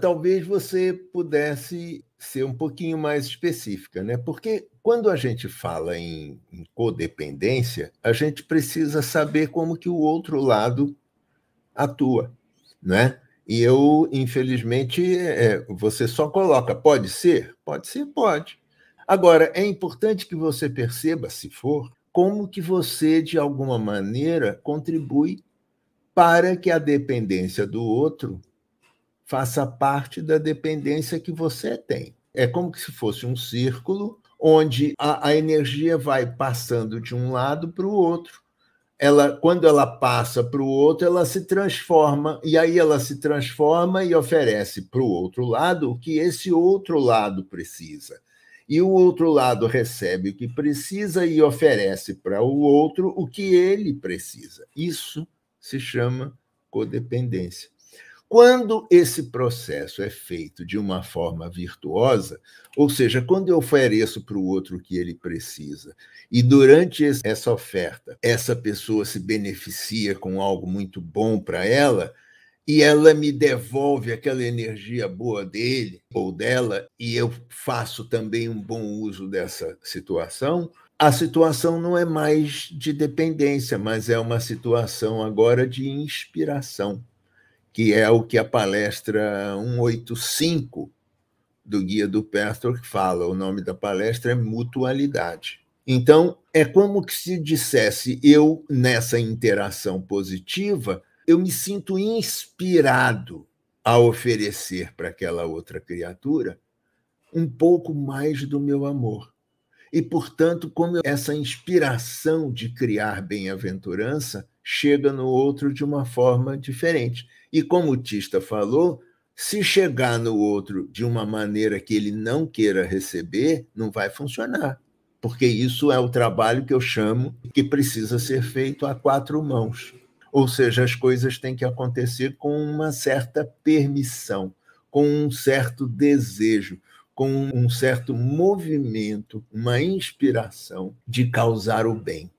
talvez você pudesse ser um pouquinho mais específica, né? Porque quando a gente fala em, em, codependência, a gente precisa saber como que o outro lado atua, né? E eu, infelizmente, é, você só coloca, pode ser? Pode ser, pode. Agora, é importante que você perceba, se for, como que você, de alguma maneira, contribui para que a dependência do outro faça parte da dependência que você tem. É como se fosse um círculo onde a, a energia vai passando de um lado para o outro. Ela, quando ela passa para o outro, ela se transforma, e aí ela se transforma e oferece para o outro lado o que esse outro lado precisa. E o outro lado recebe o que precisa e oferece para o outro o que ele precisa. Isso se chama codependência. Quando esse processo é feito de uma forma virtuosa, ou seja, quando eu ofereço para o outro o que ele precisa, e durante essa oferta, essa pessoa se beneficia com algo muito bom para ela, e ela me devolve aquela energia boa dele ou dela, e eu faço também um bom uso dessa situação, a situação não é mais de dependência, mas é uma situação agora de inspiração que é o que a palestra 185 do Guia do Pastor fala. O nome da palestra é Mutualidade. Então, é como que se dissesse, eu, nessa interação positiva, eu me sinto inspirado a oferecer para aquela outra criatura um pouco mais do meu amor. E, portanto, como essa inspiração de criar bem-aventurança chega no outro de uma forma diferente. E como o Tista falou, se chegar no outro de uma maneira que ele não queira receber, não vai funcionar. Porque isso é o trabalho que eu chamo que precisa ser feito a quatro mãos. Ou seja, as coisas têm que acontecer com uma certa permissão, com um certo desejo, com um certo movimento, uma inspiração de causar o bem.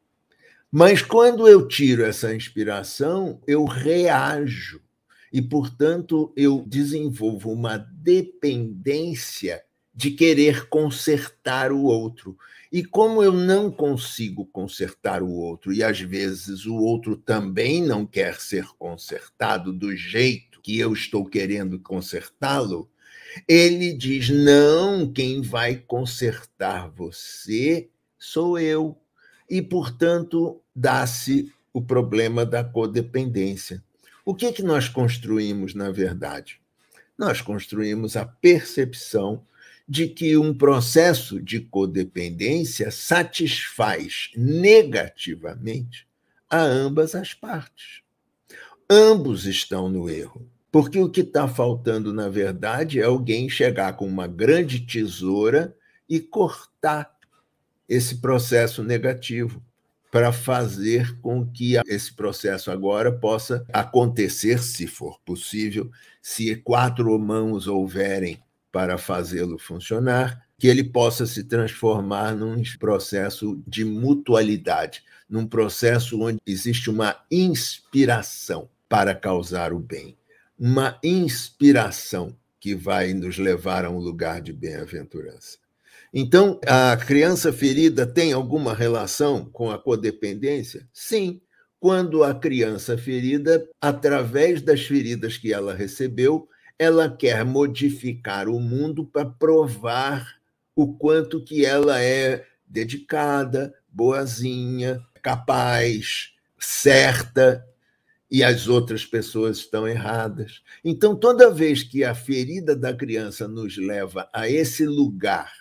Mas quando eu tiro essa inspiração, eu reajo e, portanto, eu desenvolvo uma dependência de querer consertar o outro. E como eu não consigo consertar o outro, e às vezes o outro também não quer ser consertado do jeito que eu estou querendo consertá-lo, ele diz: não, quem vai consertar você sou eu. E, portanto, dá-se o problema da codependência. O que, é que nós construímos, na verdade? Nós construímos a percepção de que um processo de codependência satisfaz negativamente a ambas as partes. Ambos estão no erro. Porque o que está faltando, na verdade, é alguém chegar com uma grande tesoura e cortar esse processo negativo para fazer com que esse processo agora possa acontecer, se for possível, se quatro mãos houverem para fazê-lo funcionar, que ele possa se transformar num processo de mutualidade, num processo onde existe uma inspiração para causar o bem, uma inspiração que vai nos levar a um lugar de bem-aventurança. Então, a criança ferida tem alguma relação com a codependência? Sim. Quando a criança ferida, através das feridas que ela recebeu, ela quer modificar o mundo para provar o quanto que ela é dedicada, boazinha, capaz, certa, e as outras pessoas estão erradas. Então, toda vez que a ferida da criança nos leva a esse lugar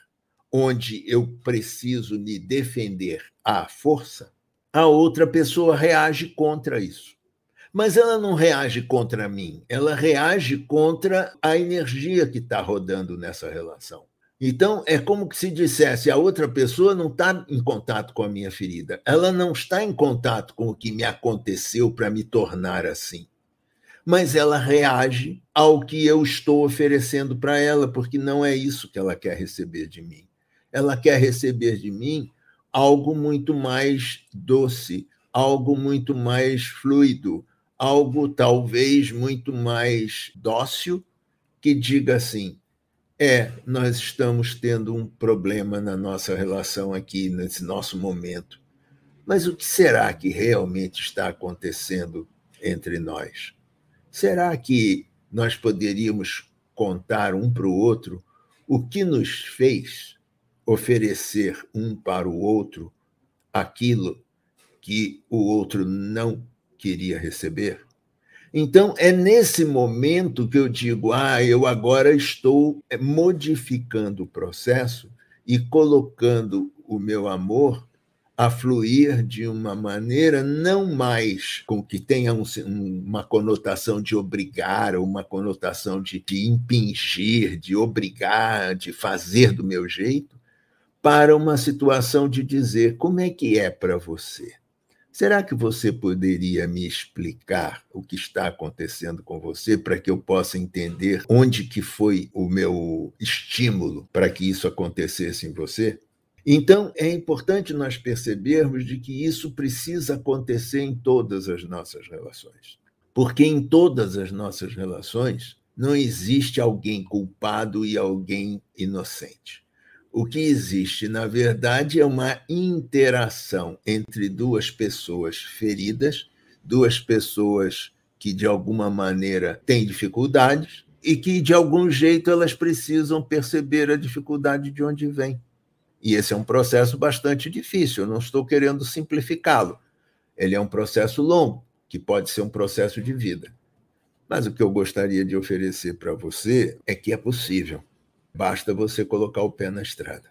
onde eu preciso me defender à força, a outra pessoa reage contra isso. Mas ela não reage contra mim, ela reage contra a energia que está rodando nessa relação. Então, é como se dissesse: a outra pessoa não está em contato com a minha ferida, ela não está em contato com o que me aconteceu para me tornar assim. Mas ela reage ao que eu estou oferecendo para ela, porque não é isso que ela quer receber de mim ela quer receber de mim algo muito mais doce, algo muito mais fluido, algo talvez muito mais dócil que diga assim: é, nós estamos tendo um problema na nossa relação aqui, nesse nosso momento. Mas o que será que realmente está acontecendo entre nós? Será que nós poderíamos contar um para o outro o que nos fez oferecer um para o outro aquilo que o outro não queria receber? Então, é nesse momento que eu digo: ah, eu agora estou eh, modificando o processo e colocando o meu amor a fluir de uma maneira não mais com que tenha um, uma conotação de obrigar, ou uma conotação de, de impingir, de obrigar, de fazer do meu jeito, para uma situação de dizer como é que é para você. Será que você poderia me explicar o que está acontecendo com você para que eu possa entender onde que foi o meu estímulo para que isso acontecesse em você? Então, é importante nós percebermos de que isso precisa acontecer em todas as nossas relações. Porque em todas as nossas relações não existe alguém culpado e alguém inocente. O que existe, na verdade, é uma interação entre duas pessoas feridas, duas pessoas que, de alguma maneira, têm dificuldades e que, de algum jeito, elas precisam perceber a dificuldade de onde vem. E esse é um processo bastante difícil, eu não estou querendo simplificá-lo. Ele é um processo longo, que pode ser um processo de vida. Mas o que eu gostaria de oferecer para você é que é possível. Basta você colocar o pé na estrada.